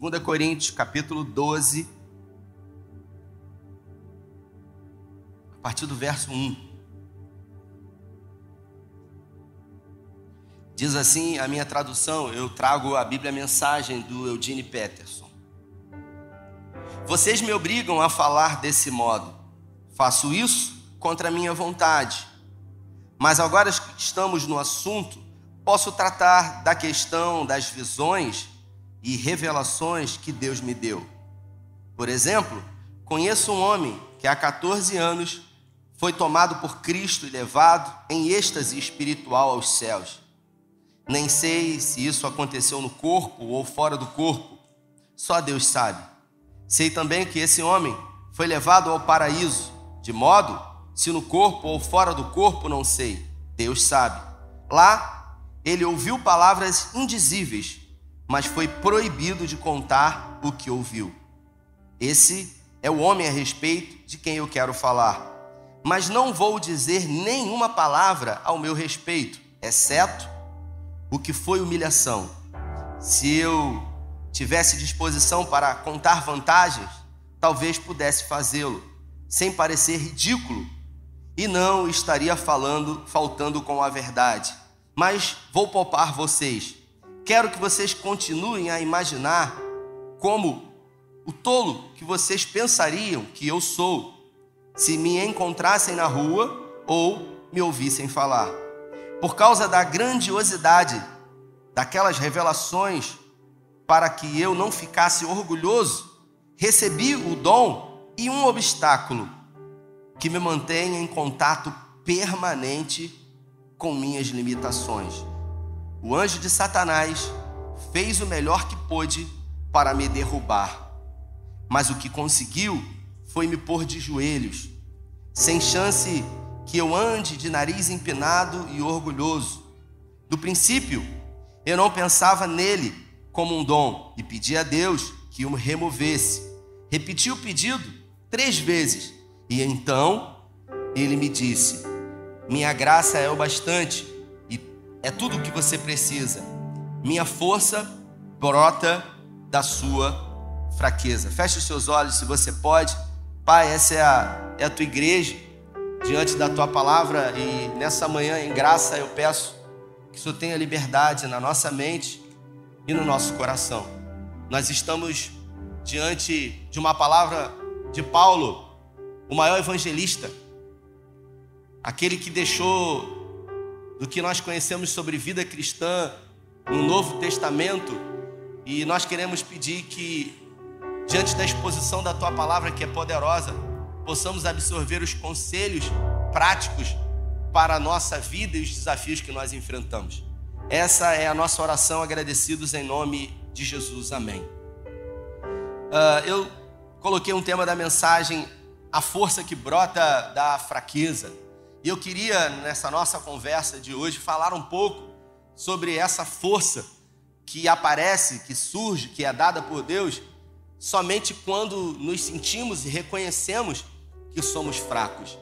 2 Coríntios, capítulo 12, a partir do verso 1. Diz assim a minha tradução, eu trago a Bíblia Mensagem do Eugene Peterson. Vocês me obrigam a falar desse modo. Faço isso contra a minha vontade. Mas agora que estamos no assunto, posso tratar da questão das visões e revelações que Deus me deu. Por exemplo, conheço um homem que há 14 anos foi tomado por Cristo e levado em êxtase espiritual aos céus. Nem sei se isso aconteceu no corpo ou fora do corpo, só Deus sabe. Sei também que esse homem foi levado ao paraíso, de modo, se no corpo ou fora do corpo, não sei, Deus sabe. Lá, ele ouviu palavras indizíveis mas foi proibido de contar o que ouviu. Esse é o homem a respeito de quem eu quero falar. Mas não vou dizer nenhuma palavra ao meu respeito, exceto o que foi humilhação. Se eu tivesse disposição para contar vantagens, talvez pudesse fazê-lo, sem parecer ridículo, e não estaria falando, faltando com a verdade. Mas vou poupar vocês Quero que vocês continuem a imaginar como o tolo que vocês pensariam que eu sou se me encontrassem na rua ou me ouvissem falar. Por causa da grandiosidade daquelas revelações, para que eu não ficasse orgulhoso, recebi o dom e um obstáculo que me mantém em contato permanente com minhas limitações. O anjo de Satanás fez o melhor que pôde para me derrubar, mas o que conseguiu foi me pôr de joelhos, sem chance que eu ande de nariz empinado e orgulhoso. Do princípio, eu não pensava nele como um dom e pedi a Deus que o removesse. Repeti o pedido três vezes e então ele me disse: Minha graça é o bastante é tudo o que você precisa. Minha força brota da sua fraqueza. Feche os seus olhos se você pode. Pai, essa é a, é a tua igreja diante da tua palavra e nessa manhã, em graça, eu peço que o Senhor tenha liberdade na nossa mente e no nosso coração. Nós estamos diante de uma palavra de Paulo, o maior evangelista, aquele que deixou do que nós conhecemos sobre vida cristã no Novo Testamento, e nós queremos pedir que, diante da exposição da tua palavra, que é poderosa, possamos absorver os conselhos práticos para a nossa vida e os desafios que nós enfrentamos. Essa é a nossa oração, agradecidos em nome de Jesus. Amém. Uh, eu coloquei um tema da mensagem, a força que brota da fraqueza. E eu queria, nessa nossa conversa de hoje, falar um pouco sobre essa força que aparece, que surge, que é dada por Deus, somente quando nos sentimos e reconhecemos que somos fracos.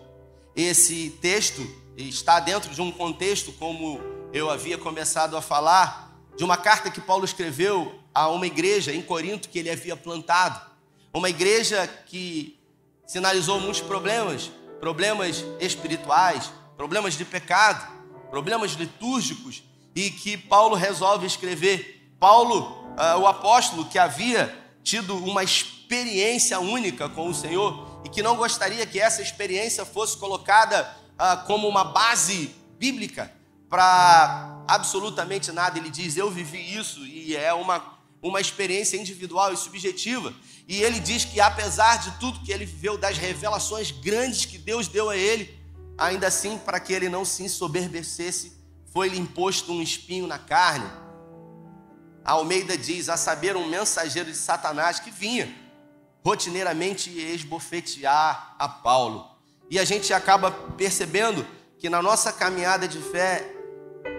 Esse texto está dentro de um contexto, como eu havia começado a falar, de uma carta que Paulo escreveu a uma igreja em Corinto que ele havia plantado. Uma igreja que sinalizou muitos problemas, problemas espirituais, problemas de pecado, problemas litúrgicos, e que Paulo resolve escrever. Paulo, uh, o apóstolo que havia tido uma experiência única com o Senhor e que não gostaria que essa experiência fosse colocada uh, como uma base bíblica para absolutamente nada. Ele diz: Eu vivi isso e é uma uma experiência individual e subjetiva. E ele diz que, apesar de tudo que ele viveu, das revelações grandes que Deus deu a ele, ainda assim, para que ele não se ensoberbecesse, foi-lhe imposto um espinho na carne. A Almeida diz: a saber, um mensageiro de Satanás que vinha rotineiramente esbofetear a Paulo. E a gente acaba percebendo que na nossa caminhada de fé,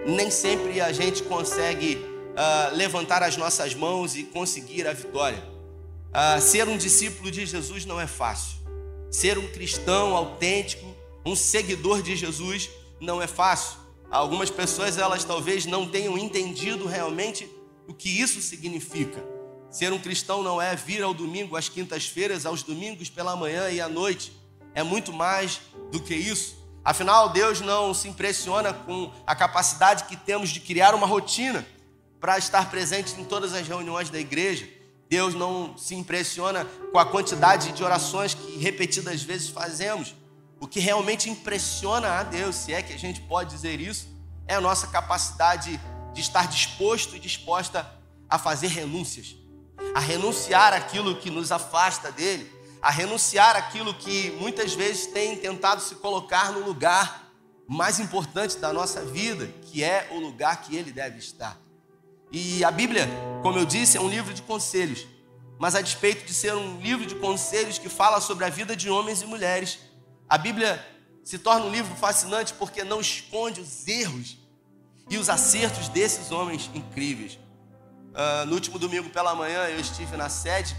nem sempre a gente consegue uh, levantar as nossas mãos e conseguir a vitória. Uh, ser um discípulo de Jesus não é fácil. Ser um cristão autêntico, um seguidor de Jesus, não é fácil. Algumas pessoas, elas talvez não tenham entendido realmente o que isso significa. Ser um cristão não é vir ao domingo, às quintas-feiras, aos domingos pela manhã e à noite. É muito mais do que isso. Afinal, Deus não se impressiona com a capacidade que temos de criar uma rotina para estar presente em todas as reuniões da igreja. Deus não se impressiona com a quantidade de orações que repetidas vezes fazemos. O que realmente impressiona a Deus, se é que a gente pode dizer isso, é a nossa capacidade de estar disposto e disposta a fazer renúncias a renunciar aquilo que nos afasta dele, a renunciar aquilo que muitas vezes tem tentado se colocar no lugar mais importante da nossa vida, que é o lugar que ele deve estar. E a Bíblia, como eu disse, é um livro de conselhos, mas a despeito de ser um livro de conselhos que fala sobre a vida de homens e mulheres, a Bíblia se torna um livro fascinante porque não esconde os erros e os acertos desses homens incríveis. Uh, no último domingo pela manhã eu estive na sede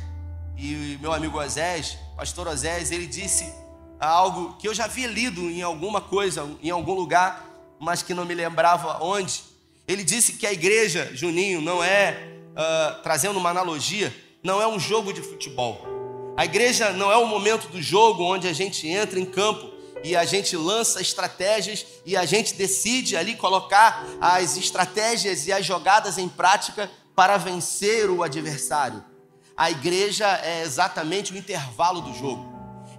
e meu amigo Osés, pastor Osés, ele disse algo que eu já havia lido em alguma coisa, em algum lugar, mas que não me lembrava onde. Ele disse que a igreja, Juninho, não é, uh, trazendo uma analogia, não é um jogo de futebol. A igreja não é o momento do jogo onde a gente entra em campo e a gente lança estratégias e a gente decide ali colocar as estratégias e as jogadas em prática para vencer o adversário. A igreja é exatamente o intervalo do jogo.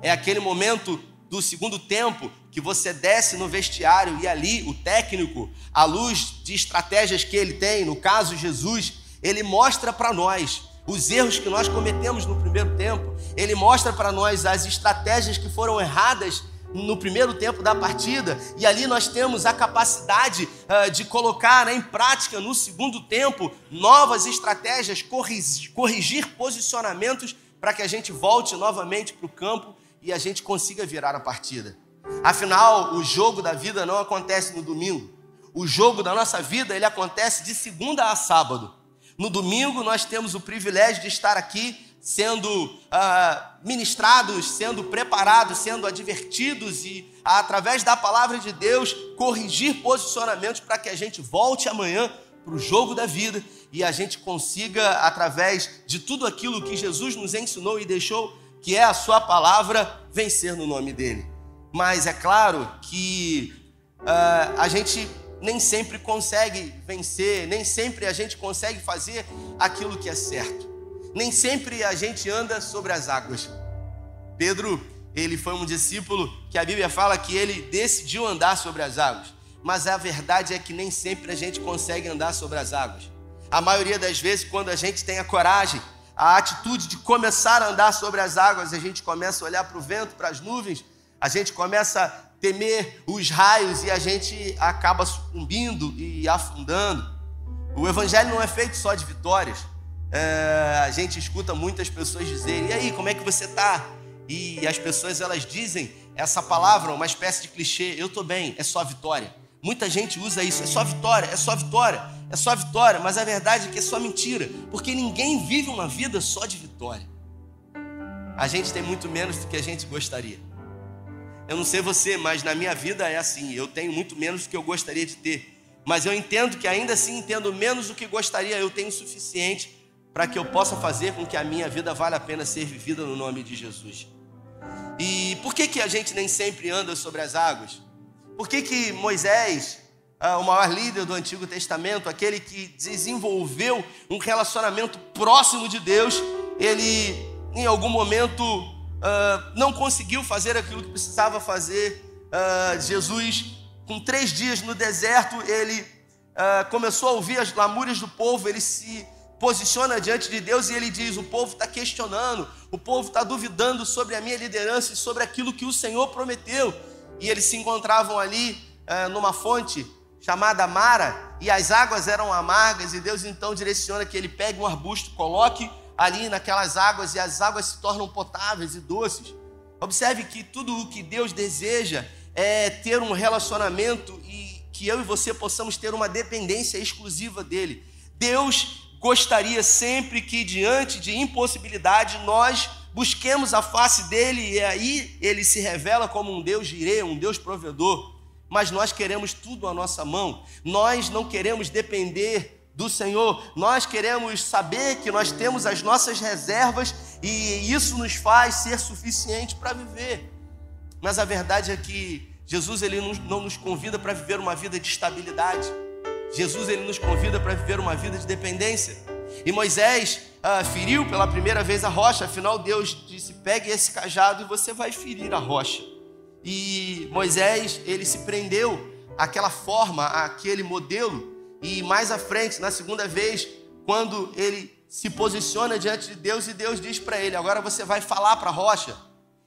É aquele momento do segundo tempo que você desce no vestiário e ali o técnico, à luz de estratégias que ele tem, no caso Jesus, ele mostra para nós os erros que nós cometemos no primeiro tempo, ele mostra para nós as estratégias que foram erradas no primeiro tempo da partida, e ali nós temos a capacidade uh, de colocar né, em prática no segundo tempo novas estratégias, corrigir, corrigir posicionamentos para que a gente volte novamente para o campo e a gente consiga virar a partida. Afinal, o jogo da vida não acontece no domingo. O jogo da nossa vida ele acontece de segunda a sábado. No domingo nós temos o privilégio de estar aqui sendo ah, ministrados, sendo preparados, sendo advertidos e, através da palavra de Deus, corrigir posicionamentos para que a gente volte amanhã para o jogo da vida e a gente consiga, através de tudo aquilo que Jesus nos ensinou e deixou, que é a Sua palavra, vencer no nome dEle. Mas é claro que uh, a gente nem sempre consegue vencer, nem sempre a gente consegue fazer aquilo que é certo nem sempre a gente anda sobre as águas. Pedro, ele foi um discípulo que a Bíblia fala que ele decidiu andar sobre as águas, mas a verdade é que nem sempre a gente consegue andar sobre as águas. A maioria das vezes, quando a gente tem a coragem, a atitude de começar a andar sobre as águas, a gente começa a olhar para o vento, para as nuvens, a gente começa a temer os raios e a gente acaba sucumbindo e afundando. O Evangelho não é feito só de vitórias. É, a gente escuta muitas pessoas dizerem: e aí, como é que você está? E as pessoas elas dizem essa palavra, uma espécie de clichê: eu estou bem, é só vitória. Muita gente usa isso: é só vitória, é só vitória, é só vitória. Mas a verdade é que é só mentira, porque ninguém vive uma vida só de vitória. A gente tem muito menos do que a gente gostaria. Eu não sei você, mas na minha vida é assim: eu tenho muito menos do que eu gostaria de ter. Mas eu entendo que ainda assim, entendo menos do que gostaria, eu tenho o suficiente para que eu possa fazer com que a minha vida vale a pena ser vivida no nome de Jesus. E por que, que a gente nem sempre anda sobre as águas? Por que, que Moisés, ah, o maior líder do Antigo Testamento, aquele que desenvolveu um relacionamento próximo de Deus, ele em algum momento uh, não conseguiu fazer aquilo que precisava fazer? Uh, Jesus, com três dias no deserto, ele uh, começou a ouvir as lamúrias do povo, ele se posiciona diante de Deus e ele diz: O povo está questionando, o povo está duvidando sobre a minha liderança e sobre aquilo que o Senhor prometeu. E eles se encontravam ali numa fonte chamada Mara, e as águas eram amargas, e Deus então direciona que ele pegue um arbusto, coloque ali naquelas águas, e as águas se tornam potáveis e doces. Observe que tudo o que Deus deseja é ter um relacionamento e que eu e você possamos ter uma dependência exclusiva dele. Deus gostaria sempre que, diante de impossibilidade, nós busquemos a face dele e aí ele se revela como um Deus girê, um Deus provedor. Mas nós queremos tudo à nossa mão, nós não queremos depender do Senhor. Nós queremos saber que nós temos as nossas reservas e isso nos faz ser suficiente para viver. Mas a verdade é que Jesus ele não nos convida para viver uma vida de estabilidade. Jesus ele nos convida para viver uma vida de dependência. E Moisés ah, feriu pela primeira vez a rocha, afinal Deus disse: pegue esse cajado e você vai ferir a rocha. E Moisés ele se prendeu àquela forma, àquele modelo, e mais à frente, na segunda vez, quando ele se posiciona diante de Deus e Deus diz para ele: agora você vai falar para a rocha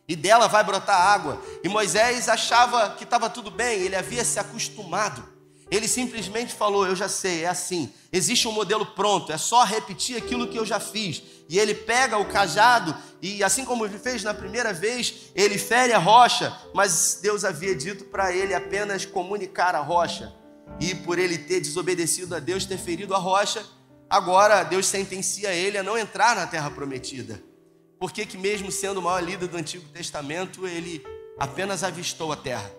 e dela vai brotar água. E Moisés achava que estava tudo bem, ele havia se acostumado. Ele simplesmente falou: Eu já sei, é assim. Existe um modelo pronto, é só repetir aquilo que eu já fiz. E ele pega o cajado e, assim como ele fez na primeira vez, ele fere a rocha. Mas Deus havia dito para ele apenas comunicar a rocha. E por ele ter desobedecido a Deus, ter ferido a rocha, agora Deus sentencia ele a não entrar na terra prometida. Por que, que mesmo sendo o maior líder do Antigo Testamento, ele apenas avistou a terra?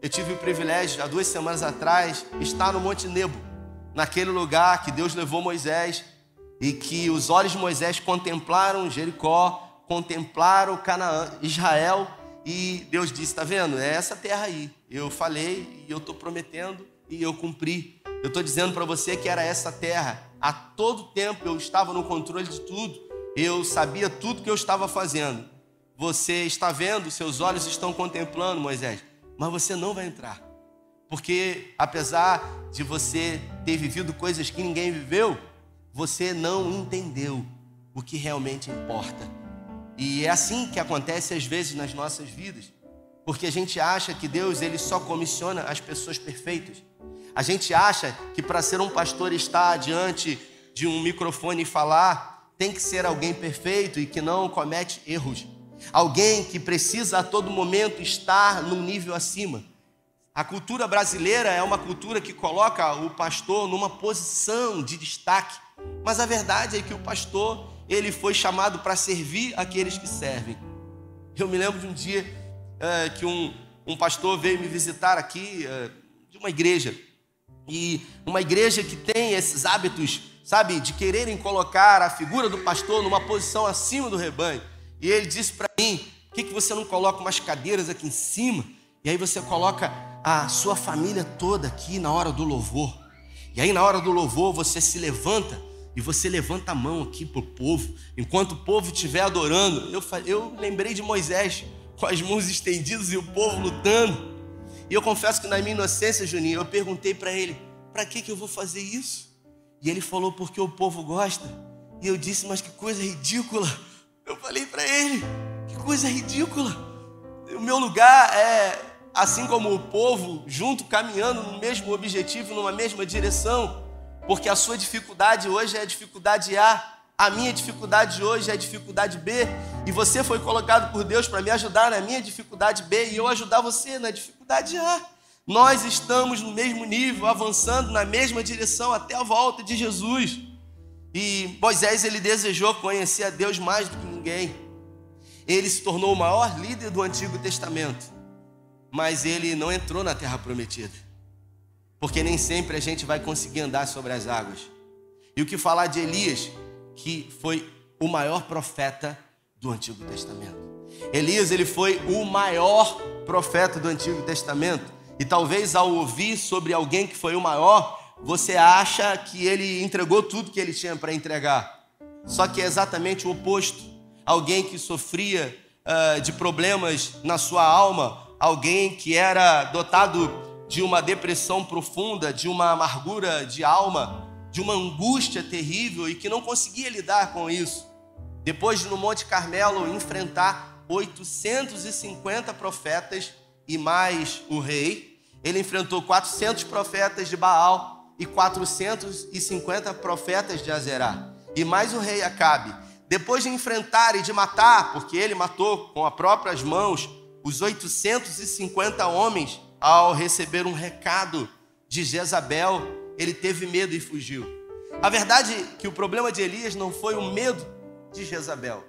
Eu tive o privilégio, há duas semanas atrás, estar no Monte Nebo, naquele lugar que Deus levou Moisés e que os olhos de Moisés contemplaram Jericó, contemplaram Canaã, Israel, e Deus disse: Está vendo? É essa terra aí. Eu falei e eu estou prometendo e eu cumpri. Eu estou dizendo para você que era essa terra. A todo tempo eu estava no controle de tudo. Eu sabia tudo que eu estava fazendo. Você está vendo, seus olhos estão contemplando, Moisés mas você não vai entrar. Porque apesar de você ter vivido coisas que ninguém viveu, você não entendeu o que realmente importa. E é assim que acontece às vezes nas nossas vidas. Porque a gente acha que Deus ele só comissiona as pessoas perfeitas. A gente acha que para ser um pastor estar diante de um microfone e falar, tem que ser alguém perfeito e que não comete erros alguém que precisa a todo momento estar num nível acima. A cultura brasileira é uma cultura que coloca o pastor numa posição de destaque, mas a verdade é que o pastor ele foi chamado para servir aqueles que servem. Eu me lembro de um dia é, que um, um pastor veio me visitar aqui é, de uma igreja e uma igreja que tem esses hábitos, sabe, de quererem colocar a figura do pastor numa posição acima do rebanho. E ele disse para mim: por que, que você não coloca umas cadeiras aqui em cima? E aí você coloca a sua família toda aqui na hora do louvor. E aí na hora do louvor você se levanta e você levanta a mão aqui para o povo. Enquanto o povo estiver adorando, eu, eu lembrei de Moisés com as mãos estendidas e o povo lutando. E eu confesso que na minha inocência, Juninho, eu perguntei para ele: para que, que eu vou fazer isso? E ele falou: porque o povo gosta. E eu disse: mas que coisa ridícula. Eu falei para ele: que coisa ridícula. O meu lugar é, assim como o povo, junto, caminhando no mesmo objetivo, numa mesma direção. Porque a sua dificuldade hoje é a dificuldade A, a minha dificuldade hoje é a dificuldade B, e você foi colocado por Deus para me ajudar na minha dificuldade B e eu ajudar você na dificuldade A. Nós estamos no mesmo nível, avançando na mesma direção até a volta de Jesus. E Moisés ele desejou conhecer a Deus mais do que ninguém. Ele se tornou o maior líder do Antigo Testamento, mas ele não entrou na terra prometida. Porque nem sempre a gente vai conseguir andar sobre as águas. E o que falar de Elias, que foi o maior profeta do Antigo Testamento. Elias, ele foi o maior profeta do Antigo Testamento. E talvez ao ouvir sobre alguém que foi o maior, você acha que ele entregou tudo que ele tinha para entregar. Só que é exatamente o oposto. Alguém que sofria uh, de problemas na sua alma, alguém que era dotado de uma depressão profunda, de uma amargura de alma, de uma angústia terrível e que não conseguia lidar com isso. Depois de no Monte Carmelo enfrentar 850 profetas e mais o rei, ele enfrentou 400 profetas de Baal e 450 profetas de Azerá, e mais o rei Acabe. Depois de enfrentar e de matar, porque ele matou com as próprias mãos os 850 homens, ao receber um recado de Jezabel, ele teve medo e fugiu. A verdade é que o problema de Elias não foi o medo de Jezabel.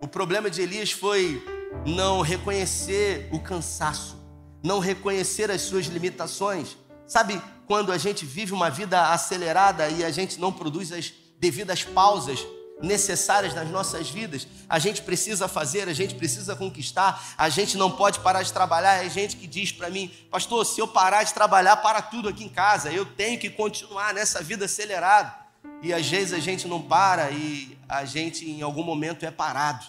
O problema de Elias foi não reconhecer o cansaço, não reconhecer as suas limitações. Sabe quando a gente vive uma vida acelerada e a gente não produz as devidas pausas necessárias nas nossas vidas, a gente precisa fazer, a gente precisa conquistar, a gente não pode parar de trabalhar. É gente que diz para mim, pastor, se eu parar de trabalhar, para tudo aqui em casa, eu tenho que continuar nessa vida acelerada. E às vezes a gente não para e a gente em algum momento é parado.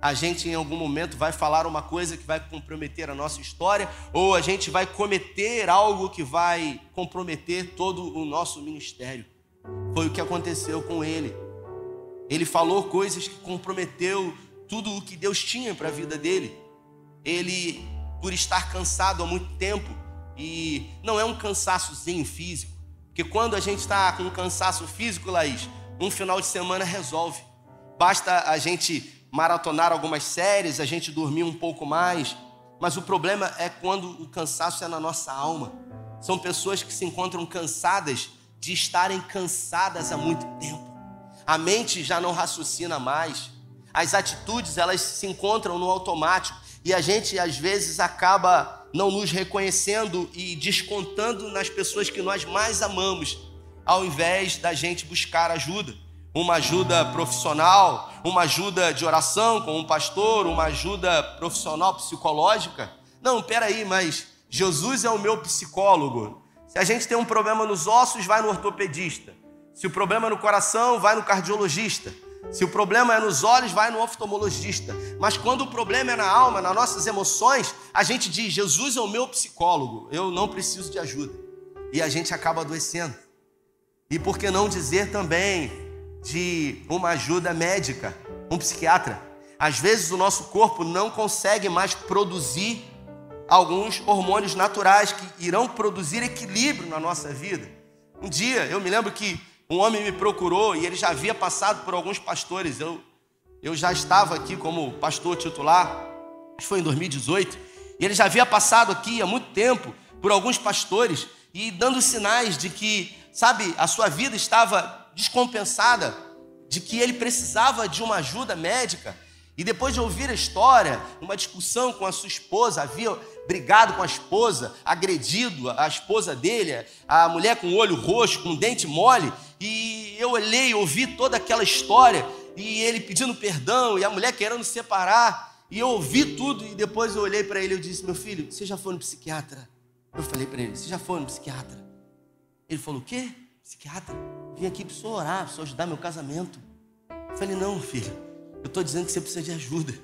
A gente em algum momento vai falar uma coisa que vai comprometer a nossa história, ou a gente vai cometer algo que vai comprometer todo o nosso ministério. Foi o que aconteceu com ele. Ele falou coisas que comprometeu tudo o que Deus tinha para a vida dele. Ele, por estar cansado há muito tempo, e não é um cansaçozinho físico, porque quando a gente está com um cansaço físico, Laís, um final de semana resolve. Basta a gente maratonar algumas séries, a gente dormir um pouco mais, mas o problema é quando o cansaço é na nossa alma. São pessoas que se encontram cansadas de estarem cansadas há muito tempo a mente já não raciocina mais, as atitudes elas se encontram no automático e a gente às vezes acaba não nos reconhecendo e descontando nas pessoas que nós mais amamos, ao invés da gente buscar ajuda. Uma ajuda profissional, uma ajuda de oração com um pastor, uma ajuda profissional psicológica. Não, peraí, mas Jesus é o meu psicólogo. Se a gente tem um problema nos ossos, vai no ortopedista. Se o problema é no coração, vai no cardiologista. Se o problema é nos olhos, vai no oftalmologista. Mas quando o problema é na alma, nas nossas emoções, a gente diz: Jesus é o meu psicólogo, eu não preciso de ajuda. E a gente acaba adoecendo. E por que não dizer também de uma ajuda médica, um psiquiatra? Às vezes o nosso corpo não consegue mais produzir alguns hormônios naturais que irão produzir equilíbrio na nossa vida. Um dia eu me lembro que um homem me procurou e ele já havia passado por alguns pastores. Eu, eu já estava aqui como pastor titular, acho foi em 2018, e ele já havia passado aqui há muito tempo por alguns pastores e dando sinais de que, sabe, a sua vida estava descompensada, de que ele precisava de uma ajuda médica. E depois de ouvir a história, uma discussão com a sua esposa, havia brigado com a esposa, agredido a esposa dele, a mulher com o olho roxo, com o dente mole, e eu olhei, ouvi toda aquela história, e ele pedindo perdão, e a mulher querendo separar, e eu ouvi tudo, e depois eu olhei para ele e disse: Meu filho, você já foi no psiquiatra? Eu falei para ele: Você já foi no psiquiatra? Ele falou: O quê? Psiquiatra? Vim aqui para orar, para ajudar meu casamento. Eu falei: Não, filho, eu estou dizendo que você precisa de ajuda.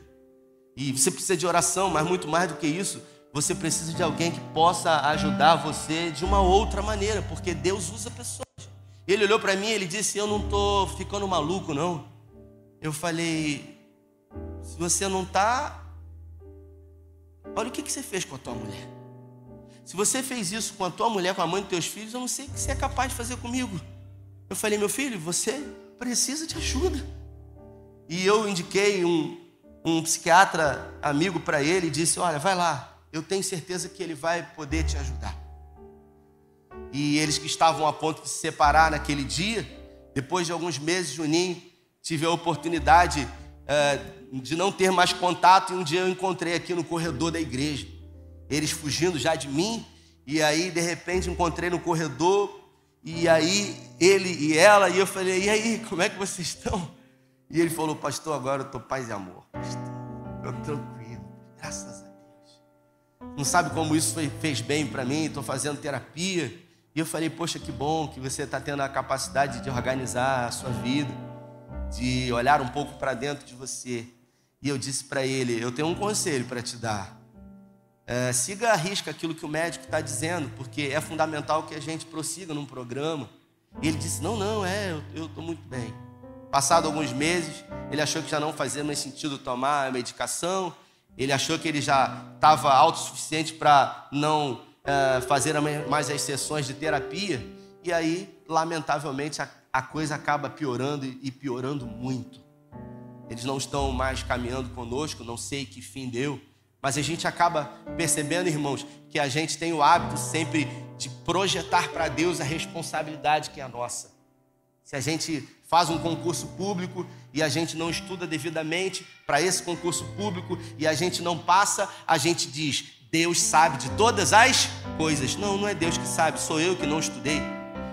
E você precisa de oração, mas muito mais do que isso, você precisa de alguém que possa ajudar você de uma outra maneira, porque Deus usa pessoas. Ele olhou para mim e ele disse: Eu não estou ficando maluco, não. Eu falei: Se você não está, olha o que, que você fez com a tua mulher. Se você fez isso com a tua mulher, com a mãe dos teus filhos, eu não sei o que você é capaz de fazer comigo. Eu falei: Meu filho, você precisa de ajuda. E eu indiquei um, um psiquiatra amigo para ele e disse: Olha, vai lá, eu tenho certeza que ele vai poder te ajudar e eles que estavam a ponto de se separar naquele dia, depois de alguns meses, Juninho, tive a oportunidade é, de não ter mais contato e um dia eu encontrei aqui no corredor da igreja, eles fugindo já de mim, e aí de repente encontrei no corredor, e aí ele e ela, e eu falei, e aí, como é que vocês estão? E ele falou, pastor, agora eu estou paz e amor, pastor, eu tranquilo, graças a Deus. Não sabe como isso fez bem para mim, estou fazendo terapia, e eu falei, poxa, que bom que você está tendo a capacidade de organizar a sua vida, de olhar um pouco para dentro de você. E eu disse para ele: Eu tenho um conselho para te dar. É, siga a risca aquilo que o médico está dizendo, porque é fundamental que a gente prossiga num programa. E ele disse: Não, não, é, eu estou muito bem. Passado alguns meses, ele achou que já não fazia mais sentido tomar a medicação, ele achou que ele já estava autossuficiente para não uh, fazer mais as sessões de terapia, e aí, lamentavelmente, a, a coisa acaba piorando e piorando muito. Eles não estão mais caminhando conosco, não sei que fim deu, mas a gente acaba percebendo, irmãos, que a gente tem o hábito sempre de projetar para Deus a responsabilidade que é nossa. Se a gente faz um concurso público e a gente não estuda devidamente para esse concurso público e a gente não passa, a gente diz: Deus sabe de todas as coisas. Não, não é Deus que sabe, sou eu que não estudei.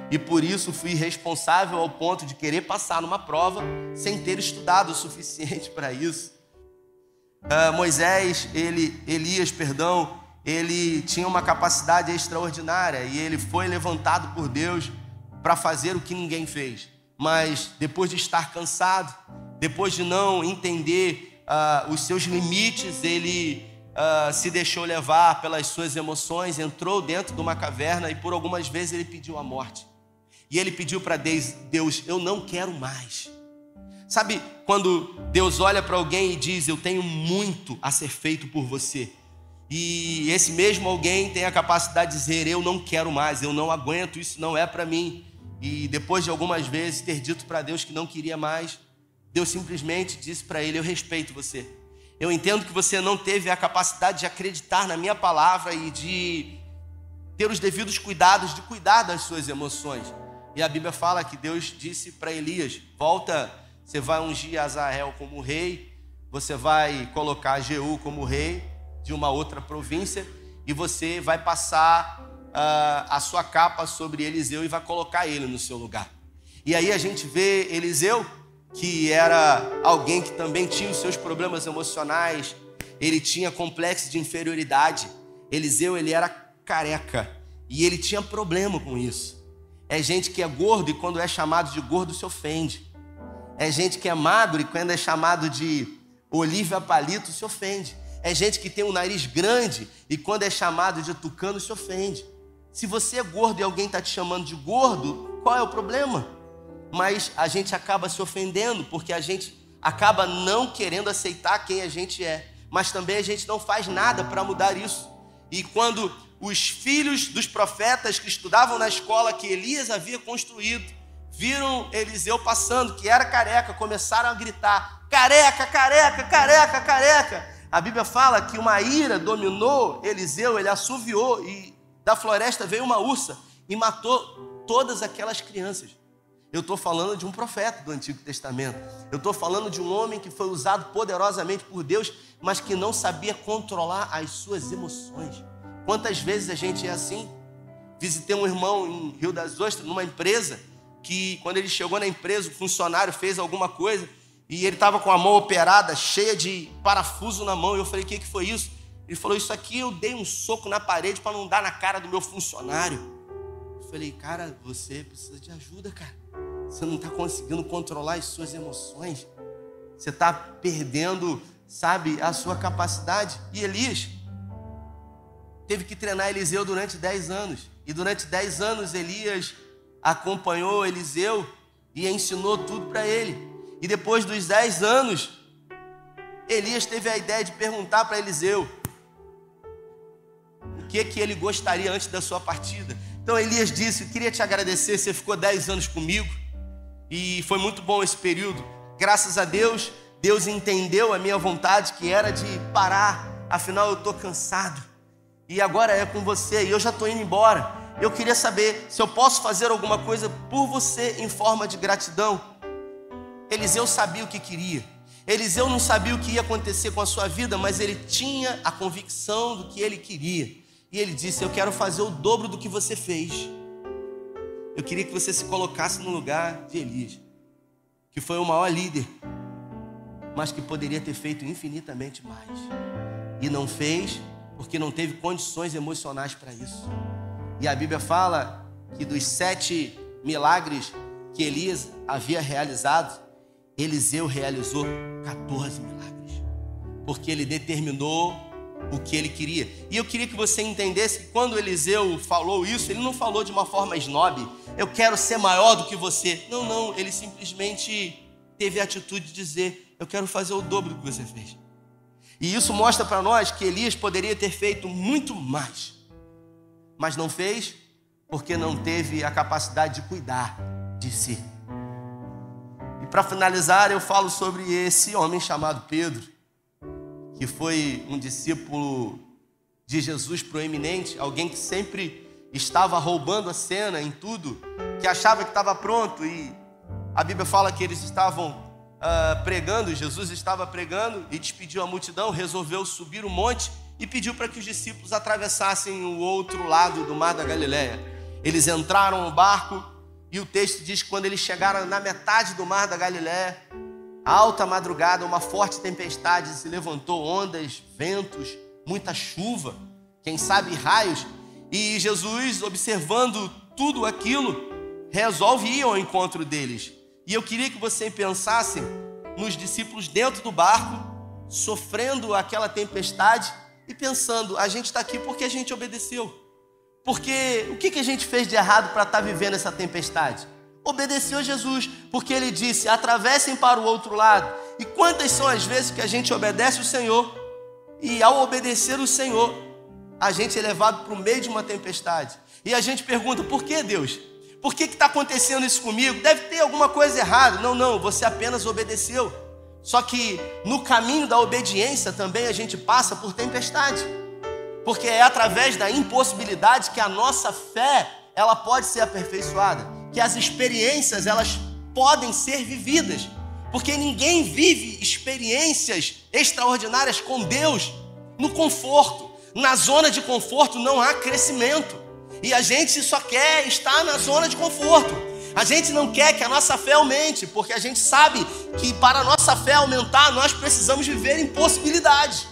E por isso fui responsável ao ponto de querer passar numa prova sem ter estudado o suficiente para isso. Uh, Moisés, ele, Elias, perdão, ele tinha uma capacidade extraordinária e ele foi levantado por Deus para fazer o que ninguém fez. Mas depois de estar cansado, depois de não entender uh, os seus limites, ele uh, se deixou levar pelas suas emoções, entrou dentro de uma caverna e por algumas vezes ele pediu a morte. E ele pediu para Deus: Eu não quero mais. Sabe quando Deus olha para alguém e diz: Eu tenho muito a ser feito por você. E esse mesmo alguém tem a capacidade de dizer: Eu não quero mais, eu não aguento, isso não é para mim. E depois de algumas vezes ter dito para Deus que não queria mais, Deus simplesmente disse para ele: Eu respeito você. Eu entendo que você não teve a capacidade de acreditar na minha palavra e de ter os devidos cuidados de cuidar das suas emoções. E a Bíblia fala que Deus disse para Elias: Volta você vai ungir Azael como rei, você vai colocar Jeú como rei de uma outra província e você vai passar uh, a sua capa sobre Eliseu e vai colocar ele no seu lugar. E aí a gente vê Eliseu, que era alguém que também tinha os seus problemas emocionais, ele tinha complexo de inferioridade. Eliseu, ele era careca e ele tinha problema com isso. É gente que é gordo e quando é chamado de gordo se ofende. É gente que é magro e quando é chamado de Olívia Palito se ofende. É gente que tem um nariz grande e quando é chamado de tucano se ofende. Se você é gordo e alguém está te chamando de gordo, qual é o problema? Mas a gente acaba se ofendendo porque a gente acaba não querendo aceitar quem a gente é. Mas também a gente não faz nada para mudar isso. E quando os filhos dos profetas que estudavam na escola que Elias havia construído viram Eliseu passando, que era careca, começaram a gritar: careca, careca, careca, careca. A Bíblia fala que uma ira dominou Eliseu, ele assoviou e da floresta veio uma ursa e matou todas aquelas crianças. Eu estou falando de um profeta do Antigo Testamento. Eu estou falando de um homem que foi usado poderosamente por Deus, mas que não sabia controlar as suas emoções. Quantas vezes a gente é assim? Visitei um irmão em Rio das Ostras, numa empresa, que quando ele chegou na empresa, o funcionário fez alguma coisa e ele estava com a mão operada, cheia de parafuso na mão. E eu falei: O que, que foi isso? Ele falou: Isso aqui eu dei um soco na parede para não dar na cara do meu funcionário. Eu falei: Cara, você precisa de ajuda, cara. Você não está conseguindo controlar as suas emoções. Você está perdendo, sabe, a sua capacidade. E Elias teve que treinar Eliseu durante 10 anos. E durante 10 anos Elias acompanhou Eliseu e ensinou tudo para ele. E depois dos dez anos, Elias teve a ideia de perguntar para Eliseu o que que ele gostaria antes da sua partida. Então Elias disse: Eu queria te agradecer, você ficou dez anos comigo e foi muito bom esse período. Graças a Deus, Deus entendeu a minha vontade que era de parar, afinal eu estou cansado e agora é com você e eu já estou indo embora eu queria saber se eu posso fazer alguma coisa por você em forma de gratidão. Eliseu sabia o que queria. Eliseu não sabia o que ia acontecer com a sua vida, mas ele tinha a convicção do que ele queria. E ele disse: Eu quero fazer o dobro do que você fez. Eu queria que você se colocasse no lugar de Elias, que foi o maior líder, mas que poderia ter feito infinitamente mais. E não fez porque não teve condições emocionais para isso. E a Bíblia fala que dos sete milagres que Elias havia realizado, Eliseu realizou 14 milagres, porque ele determinou o que ele queria. E eu queria que você entendesse que quando Eliseu falou isso, ele não falou de uma forma snob, eu quero ser maior do que você. Não, não, ele simplesmente teve a atitude de dizer, eu quero fazer o dobro do que você fez. E isso mostra para nós que Elias poderia ter feito muito mais mas não fez porque não teve a capacidade de cuidar de si. E para finalizar, eu falo sobre esse homem chamado Pedro, que foi um discípulo de Jesus proeminente, alguém que sempre estava roubando a cena em tudo, que achava que estava pronto e a Bíblia fala que eles estavam uh, pregando, Jesus estava pregando e despediu a multidão, resolveu subir o monte e pediu para que os discípulos atravessassem o outro lado do mar da Galiléia. Eles entraram no barco e o texto diz que quando eles chegaram na metade do mar da Galiléia, alta madrugada, uma forte tempestade se levantou, ondas, ventos, muita chuva, quem sabe raios, e Jesus, observando tudo aquilo, resolve ir ao encontro deles. E eu queria que você pensasse nos discípulos dentro do barco, sofrendo aquela tempestade e pensando: a gente está aqui porque a gente obedeceu. Porque o que, que a gente fez de errado para estar tá vivendo essa tempestade? Obedeceu a Jesus, porque ele disse: atravessem para o outro lado. E quantas são as vezes que a gente obedece o Senhor e ao obedecer o Senhor, a gente é levado para o meio de uma tempestade. E a gente pergunta: por que Deus? Por que está acontecendo isso comigo? Deve ter alguma coisa errada. Não, não, você apenas obedeceu. Só que no caminho da obediência também a gente passa por tempestade. Porque é através da impossibilidade que a nossa fé ela pode ser aperfeiçoada, que as experiências elas podem ser vividas. Porque ninguém vive experiências extraordinárias com Deus no conforto. Na zona de conforto não há crescimento. E a gente só quer estar na zona de conforto. A gente não quer que a nossa fé aumente, porque a gente sabe que para a nossa fé aumentar, nós precisamos viver em possibilidades.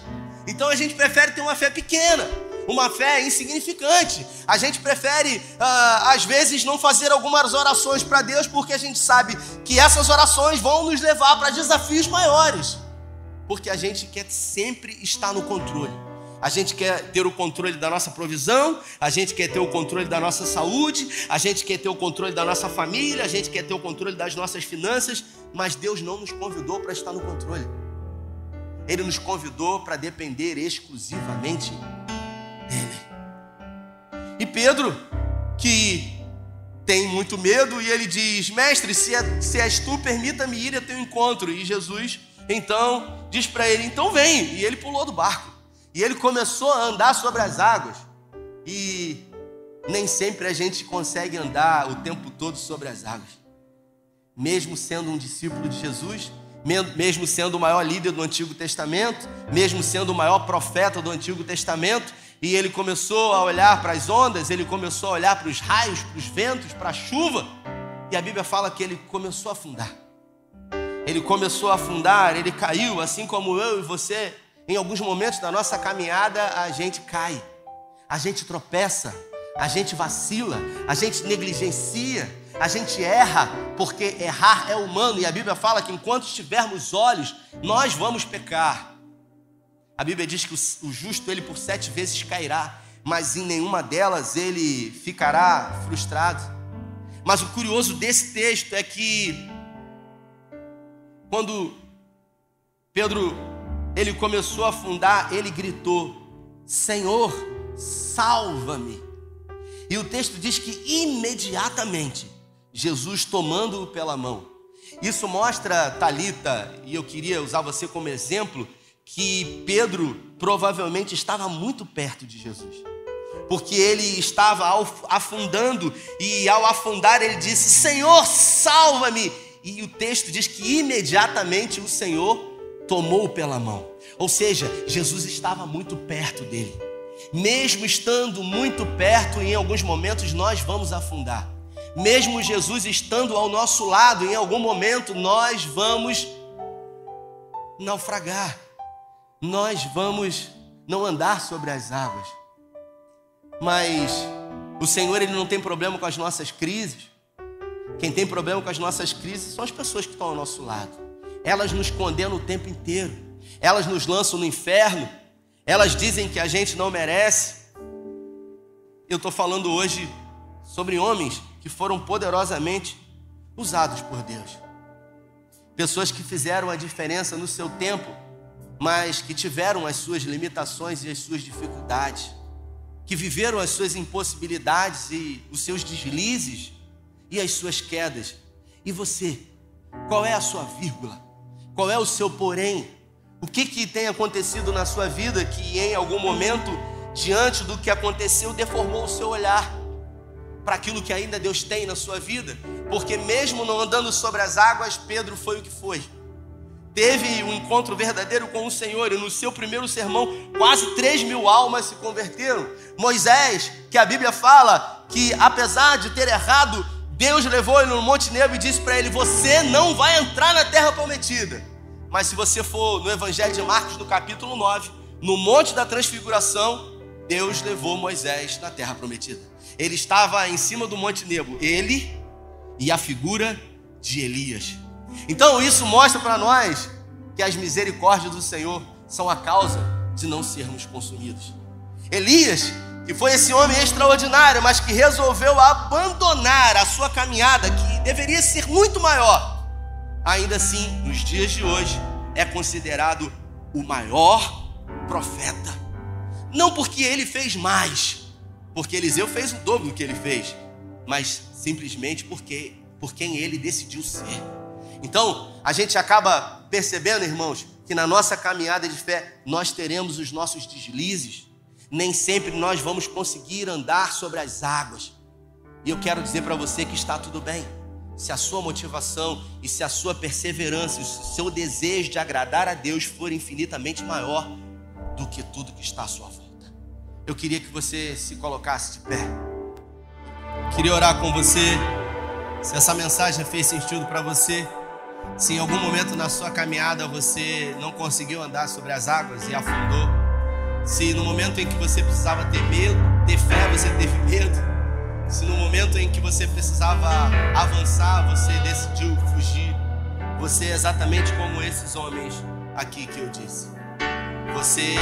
Então a gente prefere ter uma fé pequena, uma fé insignificante. A gente prefere, ah, às vezes, não fazer algumas orações para Deus, porque a gente sabe que essas orações vão nos levar para desafios maiores. Porque a gente quer sempre estar no controle. A gente quer ter o controle da nossa provisão, a gente quer ter o controle da nossa saúde, a gente quer ter o controle da nossa família, a gente quer ter o controle das nossas finanças, mas Deus não nos convidou para estar no controle. Ele nos convidou para depender exclusivamente dele. E Pedro, que tem muito medo, e ele diz: Mestre, se, é, se és tu, permita-me ir a teu encontro. E Jesus então diz para ele: Então vem. E ele pulou do barco. E ele começou a andar sobre as águas. E nem sempre a gente consegue andar o tempo todo sobre as águas. Mesmo sendo um discípulo de Jesus, mesmo sendo o maior líder do Antigo Testamento, mesmo sendo o maior profeta do Antigo Testamento, e ele começou a olhar para as ondas, ele começou a olhar para os raios, para os ventos, para a chuva, e a Bíblia fala que ele começou a afundar. Ele começou a afundar, ele caiu, assim como eu e você em alguns momentos da nossa caminhada, a gente cai, a gente tropeça, a gente vacila, a gente negligencia, a gente erra, porque errar é humano e a Bíblia fala que enquanto tivermos olhos, nós vamos pecar. A Bíblia diz que o justo ele por sete vezes cairá, mas em nenhuma delas ele ficará frustrado. Mas o curioso desse texto é que quando Pedro ele começou a afundar, ele gritou: Senhor, salva-me. E o texto diz que imediatamente Jesus tomando-o pela mão. Isso mostra, Talita, e eu queria usar você como exemplo, que Pedro provavelmente estava muito perto de Jesus. Porque ele estava afundando e ao afundar ele disse: Senhor, salva-me. E o texto diz que imediatamente o Senhor tomou-o pela mão. Ou seja, Jesus estava muito perto dele. Mesmo estando muito perto, em alguns momentos nós vamos afundar. Mesmo Jesus estando ao nosso lado, em algum momento nós vamos naufragar. Nós vamos não andar sobre as águas. Mas o Senhor ele não tem problema com as nossas crises. Quem tem problema com as nossas crises são as pessoas que estão ao nosso lado elas nos condenam o tempo inteiro, elas nos lançam no inferno, elas dizem que a gente não merece. Eu estou falando hoje sobre homens que foram poderosamente usados por Deus, pessoas que fizeram a diferença no seu tempo, mas que tiveram as suas limitações e as suas dificuldades, que viveram as suas impossibilidades e os seus deslizes e as suas quedas. E você, qual é a sua vírgula? Qual é o seu porém? O que, que tem acontecido na sua vida que em algum momento, diante do que aconteceu, deformou o seu olhar para aquilo que ainda Deus tem na sua vida? Porque mesmo não andando sobre as águas, Pedro foi o que foi. Teve um encontro verdadeiro com o Senhor e no seu primeiro sermão quase 3 mil almas se converteram. Moisés, que a Bíblia fala que apesar de ter errado, Deus levou ele no Monte Nebo e disse para ele: Você não vai entrar na terra prometida. Mas se você for no Evangelho de Marcos, no capítulo 9, no Monte da Transfiguração, Deus levou Moisés na terra prometida. Ele estava em cima do Monte Nebo, ele e a figura de Elias. Então isso mostra para nós que as misericórdias do Senhor são a causa de não sermos consumidos. Elias, que foi esse homem extraordinário, mas que resolveu abandonar a sua caminhada, que deveria ser muito maior, ainda assim, nos dias de hoje, é considerado o maior profeta. Não porque ele fez mais, porque Eliseu fez o dobro do que ele fez, mas simplesmente porque por quem ele decidiu ser. Então, a gente acaba percebendo, irmãos, que na nossa caminhada de fé nós teremos os nossos deslizes. Nem sempre nós vamos conseguir andar sobre as águas. E eu quero dizer para você que está tudo bem. Se a sua motivação e se a sua perseverança, o seu desejo de agradar a Deus for infinitamente maior do que tudo que está à sua volta. Eu queria que você se colocasse de pé. Queria orar com você. Se essa mensagem fez sentido para você, se em algum momento na sua caminhada você não conseguiu andar sobre as águas e afundou, se no momento em que você precisava ter medo, ter fé, você teve medo, se no momento em que você precisava avançar, você decidiu fugir, você é exatamente como esses homens aqui que eu disse. Você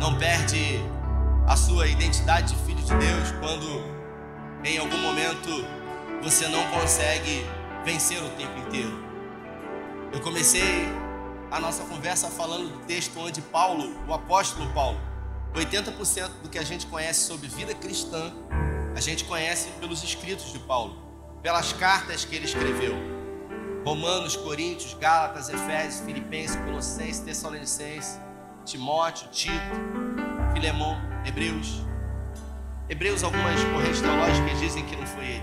não perde a sua identidade de filho de Deus quando em algum momento você não consegue vencer o tempo inteiro. Eu comecei a nossa conversa falando do texto onde Paulo, o apóstolo Paulo, 80% do que a gente conhece sobre vida cristã, a gente conhece pelos escritos de Paulo, pelas cartas que ele escreveu. Romanos, Coríntios, Gálatas, Efésios, Filipenses, Colossenses, Tessalonicenses, Timóteo, Tito, Filemão, Hebreus. Hebreus, algumas correntes teológicas dizem que não foi ele.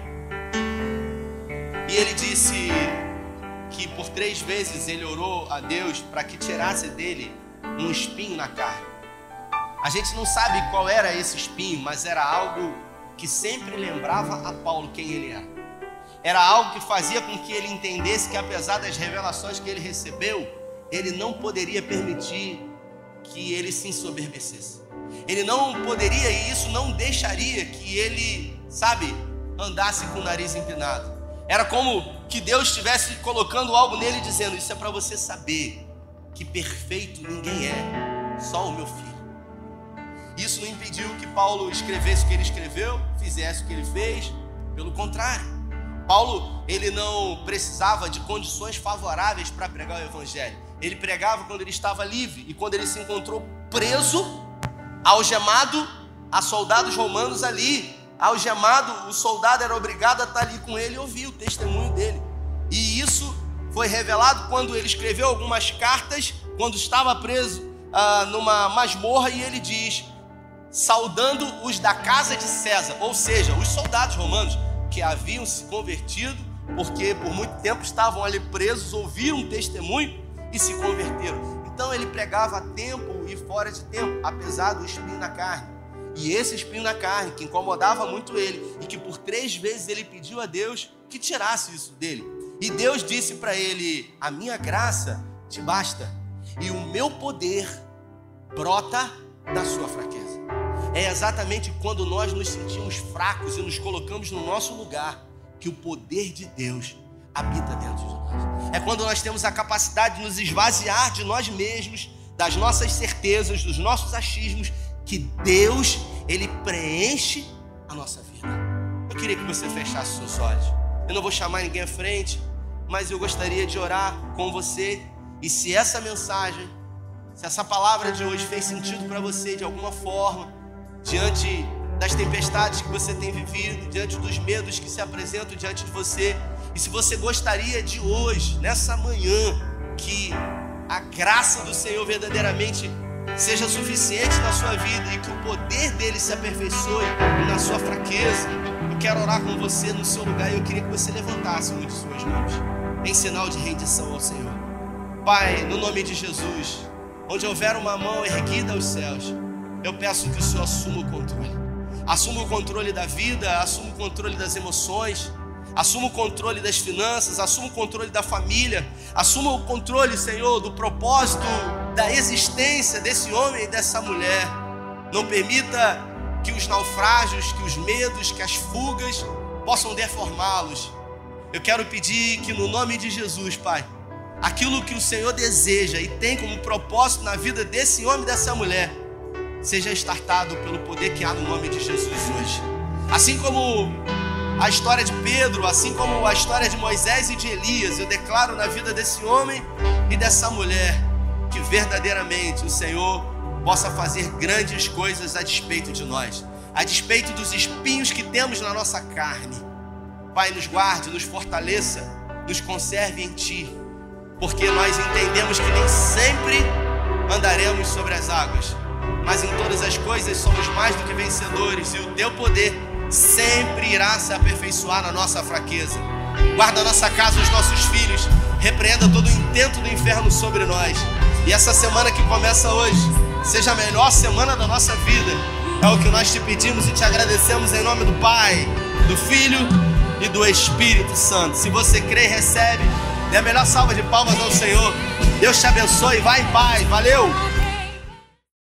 E ele disse que por três vezes ele orou a Deus para que tirasse dele um espinho na carne. A gente não sabe qual era esse espinho, mas era algo que sempre lembrava a Paulo quem ele era. Era algo que fazia com que ele entendesse que, apesar das revelações que ele recebeu, ele não poderia permitir que ele se ensoberbecesse. Ele não poderia e isso não deixaria que ele, sabe, andasse com o nariz empinado. Era como que Deus estivesse colocando algo nele dizendo: Isso é para você saber que perfeito ninguém é, só o meu filho. Isso não impediu que Paulo escrevesse o que ele escreveu, fizesse o que ele fez, pelo contrário. Paulo, ele não precisava de condições favoráveis para pregar o evangelho. Ele pregava quando ele estava livre e quando ele se encontrou preso, algemado a soldados romanos ali, algemado, o soldado era obrigado a estar ali com ele e ouvir o testemunho dele. E isso foi revelado quando ele escreveu algumas cartas, quando estava preso ah, numa masmorra, e ele diz: saudando os da casa de César, ou seja, os soldados romanos que haviam se convertido, porque por muito tempo estavam ali presos, ouviram um testemunho e se converteram. Então ele pregava a tempo e fora de tempo, apesar do espinho na carne. E esse espinho na carne, que incomodava muito ele, e que por três vezes ele pediu a Deus que tirasse isso dele. E Deus disse para ele: A minha graça te basta, e o meu poder brota da sua fraqueza. É exatamente quando nós nos sentimos fracos e nos colocamos no nosso lugar que o poder de Deus habita dentro de nós. É quando nós temos a capacidade de nos esvaziar de nós mesmos, das nossas certezas, dos nossos achismos que Deus, Ele preenche a nossa vida. Eu queria que você fechasse seus olhos. Eu não vou chamar ninguém à frente, mas eu gostaria de orar com você. E se essa mensagem, se essa palavra de hoje fez sentido para você de alguma forma, diante das tempestades que você tem vivido, diante dos medos que se apresentam diante de você, e se você gostaria de hoje, nessa manhã, que a graça do Senhor verdadeiramente seja suficiente na sua vida e que o poder dele se aperfeiçoe na sua fraqueza. Eu quero orar com você no seu lugar e eu queria que você levantasse de suas mãos em sinal de rendição ao Senhor. Pai, no nome de Jesus, onde houver uma mão erguida aos céus, eu peço que o Senhor assuma o controle. Assuma o controle da vida, assuma o controle das emoções, assuma o controle das finanças, assuma o controle da família, assuma o controle, Senhor, do propósito da existência desse homem e dessa mulher. Não permita que os naufrágios, que os medos, que as fugas possam deformá-los. Eu quero pedir que no nome de Jesus, Pai, aquilo que o Senhor deseja e tem como propósito na vida desse homem e dessa mulher, seja estartado pelo poder que há no nome de Jesus hoje. Assim como a história de Pedro, assim como a história de Moisés e de Elias, eu declaro na vida desse homem e dessa mulher que verdadeiramente o Senhor possa fazer grandes coisas a despeito de nós, a despeito dos espinhos que temos na nossa carne. Pai, nos guarde, nos fortaleça, nos conserve em Ti, porque nós entendemos que nem sempre andaremos sobre as águas, mas em todas as coisas somos mais do que vencedores, e o Teu poder sempre irá se aperfeiçoar na nossa fraqueza. Guarda a nossa casa, os nossos filhos, repreenda todo o intento do inferno sobre nós. E essa semana que começa hoje, seja a melhor semana da nossa vida. É o que nós te pedimos e te agradecemos em nome do Pai, do Filho e do Espírito Santo. Se você crê recebe, dê a melhor salva de palmas ao Senhor. Deus te abençoe. Vai em paz. Valeu!